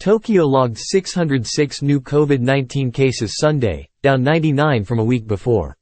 Tokyo logged 606 new COVID-19 cases Sunday, down 99 from a week before.